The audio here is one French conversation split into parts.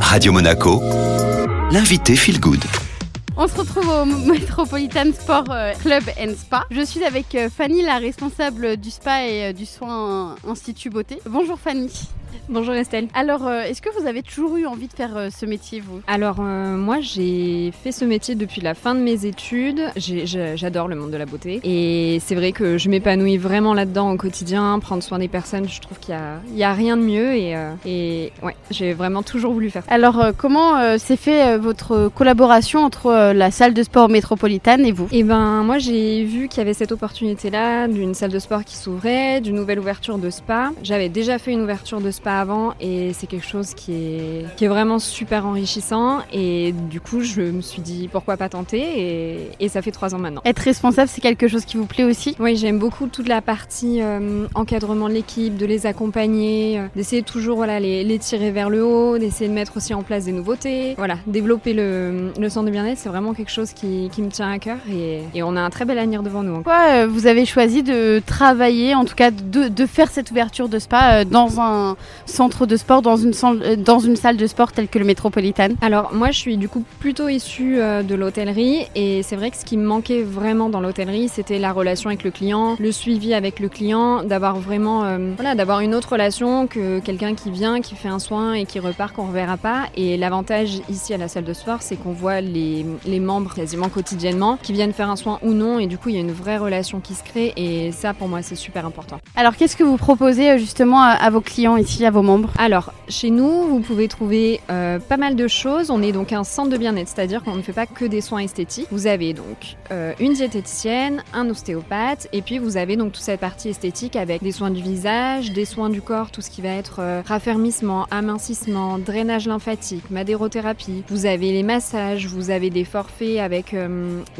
Radio Monaco, l'invité Feel Good. On se retrouve au Metropolitan Sport euh, Club and Spa. Je suis avec euh, Fanny, la responsable du spa et euh, du soin Institut Beauté. Bonjour Fanny. Bonjour Estelle. Alors, euh, est-ce que vous avez toujours eu envie de faire euh, ce métier, vous? Alors, euh, moi, j'ai fait ce métier depuis la fin de mes études. J'ai- J'adore le monde de la beauté. Et c'est vrai que je m'épanouis vraiment là-dedans au quotidien. Prendre soin des personnes, je trouve qu'il n'y a, rien de mieux. Et, euh, et ouais, j'ai vraiment toujours voulu faire ça. Alors, euh, comment euh, s'est fait euh, votre collaboration entre euh, la salle de sport métropolitaine et vous? Et ben, moi, j'ai vu qu'il y avait cette opportunité-là d'une salle de sport qui s'ouvrait, d'une nouvelle ouverture de spa. J'avais déjà fait une ouverture de avant et c'est quelque chose qui est, qui est vraiment super enrichissant. Et du coup, je me suis dit pourquoi pas tenter et, et ça fait trois ans maintenant. Être responsable, c'est quelque chose qui vous plaît aussi? Oui, j'aime beaucoup toute la partie euh, encadrement de l'équipe, de les accompagner, euh, d'essayer toujours voilà, les, les tirer vers le haut, d'essayer de mettre aussi en place des nouveautés. Voilà, développer le, le centre de bien-être, c'est vraiment quelque chose qui, qui me tient à cœur et, et on a un très bel avenir devant nous. Pourquoi euh, vous avez choisi de travailler, en tout cas de, de faire cette ouverture de spa dans un centre de sport, dans une, salle- euh, dans une salle de sport telle que le Métropolitan Alors moi je suis du coup plutôt issue euh, de l'hôtellerie et c'est vrai que ce qui me manquait vraiment dans l'hôtellerie c'était la relation avec le client, le suivi avec le client, d'avoir vraiment euh, voilà d'avoir une autre relation que quelqu'un qui vient, qui fait un soin et qui repart qu'on reverra pas. Et l'avantage ici à la salle de sport c'est qu'on voit les, les membres quasiment quotidiennement qui viennent faire un soin ou non et du coup il y a une vraie relation qui se crée et ça pour moi c'est super important. Alors, qu'est-ce que vous proposez justement à, à vos clients ici, à vos membres Alors, chez nous, vous pouvez trouver euh, pas mal de choses. On est donc un centre de bien-être, c'est-à-dire qu'on ne fait pas que des soins esthétiques. Vous avez donc euh, une diététicienne, un ostéopathe, et puis vous avez donc toute cette partie esthétique avec des soins du visage, des soins du corps, tout ce qui va être euh, raffermissement, amincissement, drainage lymphatique, madérothérapie. Vous avez les massages, vous avez des forfaits avec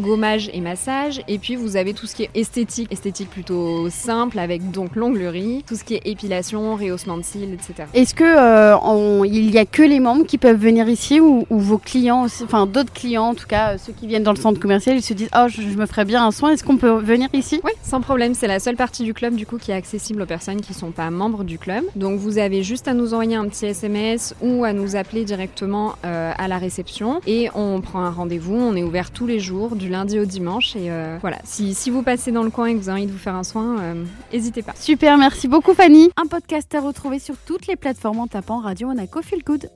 gommage et massage, et puis vous avez tout ce qui est esthétique, esthétique plutôt simple avec donc l'onglerie, tout ce qui est épilation, rehaussement de cils, etc. Est-ce que euh, on- il y a que les membres qui peuvent venir ici ou, ou vos clients aussi, enfin d'autres clients en tout cas, euh, ceux qui viennent dans le centre commercial, ils se disent oh je, je me ferais bien un soin, est-ce qu'on peut venir ici? Oui, sans problème. C'est la seule partie du club du coup qui est accessible aux personnes qui sont pas membres du club. Donc vous avez juste à nous envoyer un petit SMS ou à nous appeler directement euh, à la réception et on prend un rendez-vous. On est ouvert tous les jours, du lundi au dimanche. Et euh, voilà, si, si vous passez dans le coin et que vous avez envie de vous faire un soin, euh, n'hésitez pas. Super, merci beaucoup Fanny. Un podcast à retrouver toutes les plateformes en tapant Radio Monaco Feel Good.